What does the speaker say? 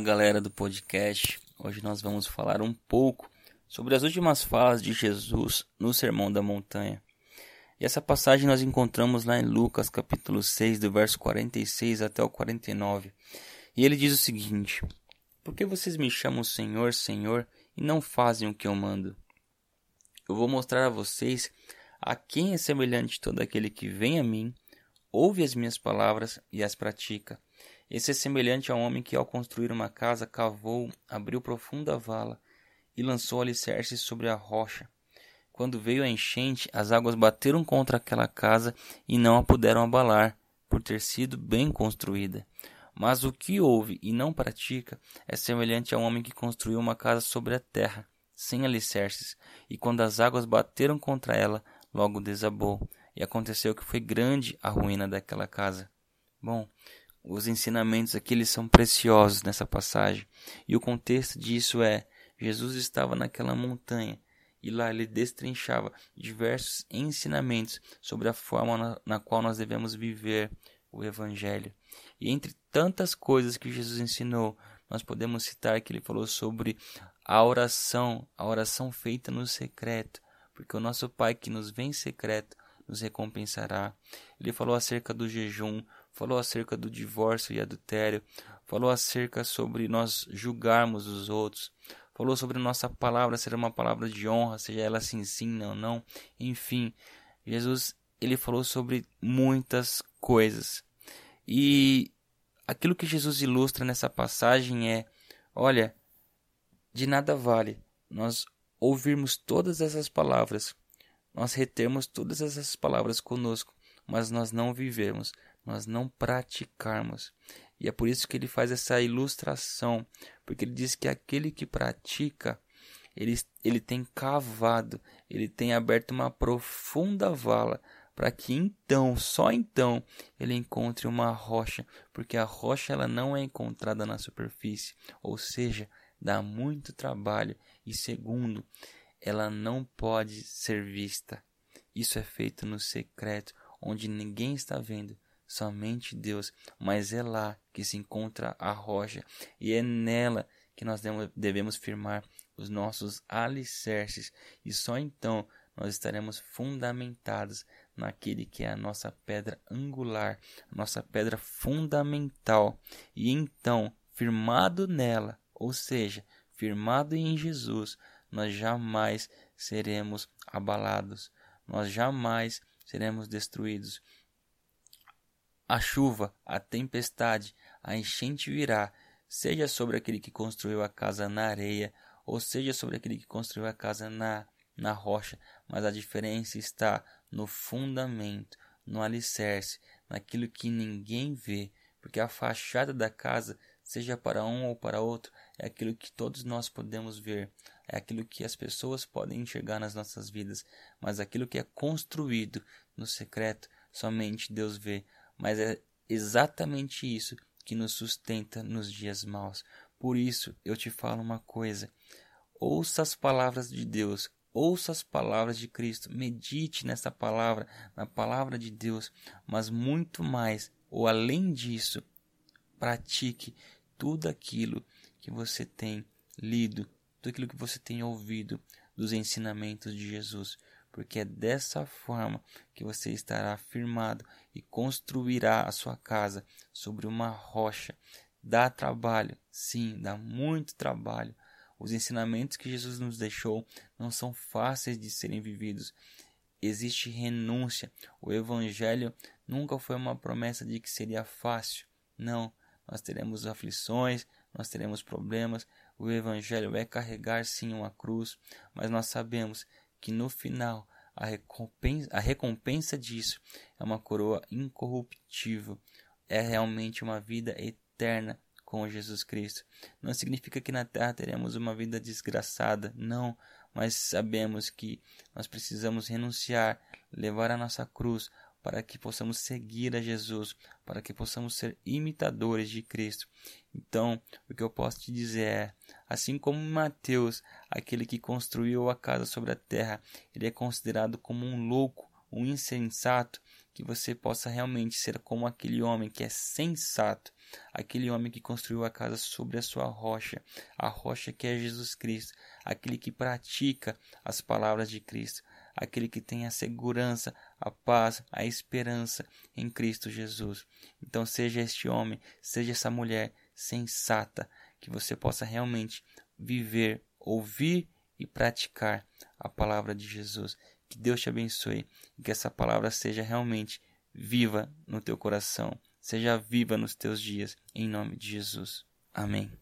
galera do podcast. Hoje nós vamos falar um pouco sobre as últimas falas de Jesus no Sermão da Montanha. E essa passagem nós encontramos lá em Lucas, capítulo 6, do verso 46 até o 49. E ele diz o seguinte: Por que vocês me chamam Senhor, Senhor e não fazem o que eu mando? Eu vou mostrar a vocês a quem é semelhante todo aquele que vem a mim, ouve as minhas palavras e as pratica. Esse é semelhante a um homem que, ao construir uma casa, cavou, abriu profunda vala e lançou alicerces sobre a rocha. Quando veio a enchente, as águas bateram contra aquela casa e não a puderam abalar, por ter sido bem construída. Mas o que ouve e não pratica é semelhante a um homem que construiu uma casa sobre a terra, sem alicerces, e quando as águas bateram contra ela, logo desabou, e aconteceu que foi grande a ruína daquela casa. Bom, os ensinamentos aqui eles são preciosos nessa passagem. E o contexto disso é: Jesus estava naquela montanha e lá ele destrinchava diversos ensinamentos sobre a forma na, na qual nós devemos viver o Evangelho. E entre tantas coisas que Jesus ensinou, nós podemos citar que ele falou sobre a oração, a oração feita no secreto, porque o nosso Pai que nos vê em secreto nos recompensará. Ele falou acerca do jejum, falou acerca do divórcio e adultério, falou acerca sobre nós julgarmos os outros, falou sobre nossa palavra ser uma palavra de honra, seja ela sim sim ou não, enfim, Jesus ele falou sobre muitas coisas. E aquilo que Jesus ilustra nessa passagem é, olha, de nada vale nós ouvirmos todas essas palavras, nós retermos todas essas palavras conosco, mas nós não vivemos, nós não praticarmos. E é por isso que ele faz essa ilustração, porque ele diz que aquele que pratica, ele, ele tem cavado, ele tem aberto uma profunda vala, para que então, só então, ele encontre uma rocha, porque a rocha ela não é encontrada na superfície, ou seja, dá muito trabalho e segundo, ela não pode ser vista. Isso é feito no secreto, onde ninguém está vendo, somente Deus, mas é lá que se encontra a rocha e é nela que nós devemos firmar os nossos alicerces e só então nós estaremos fundamentados naquele que é a nossa pedra angular, a nossa pedra fundamental. E então, firmado nela, ou seja, firmado em Jesus, nós jamais seremos abalados, nós jamais seremos destruídos, a chuva, a tempestade, a enchente virá, seja sobre aquele que construiu a casa na areia, ou seja sobre aquele que construiu a casa na, na rocha, mas a diferença está no fundamento, no alicerce, naquilo que ninguém vê, porque a fachada da casa, seja para um ou para outro, é aquilo que todos nós podemos ver, é aquilo que as pessoas podem enxergar nas nossas vidas, mas aquilo que é construído no secreto, somente Deus vê mas é exatamente isso que nos sustenta nos dias maus. Por isso eu te falo uma coisa: ouça as palavras de Deus, ouça as palavras de Cristo, medite nessa palavra, na palavra de Deus, mas muito mais, ou além disso, pratique tudo aquilo que você tem lido, tudo aquilo que você tem ouvido dos ensinamentos de Jesus, porque é dessa forma que você estará firmado e construirá a sua casa sobre uma rocha. Dá trabalho, sim, dá muito trabalho. Os ensinamentos que Jesus nos deixou não são fáceis de serem vividos. Existe renúncia. O Evangelho nunca foi uma promessa de que seria fácil. Não, nós teremos aflições, nós teremos problemas. O Evangelho é carregar sim uma cruz, mas nós sabemos que no final a recompensa, a recompensa disso é uma coroa incorruptível, é realmente uma vida eterna com Jesus Cristo. Não significa que na terra teremos uma vida desgraçada, não, mas sabemos que nós precisamos renunciar, levar a nossa cruz para que possamos seguir a Jesus, para que possamos ser imitadores de Cristo. Então, o que eu posso te dizer é: assim como Mateus, aquele que construiu a casa sobre a terra, ele é considerado como um louco, um insensato, que você possa realmente ser como aquele homem que é sensato, aquele homem que construiu a casa sobre a sua rocha, a rocha que é Jesus Cristo, aquele que pratica as palavras de Cristo, aquele que tem a segurança, a paz, a esperança em Cristo Jesus. Então, seja este homem, seja essa mulher sensata, que você possa realmente viver, ouvir e praticar a palavra de Jesus. Que Deus te abençoe e que essa palavra seja realmente viva no teu coração, seja viva nos teus dias, em nome de Jesus. Amém.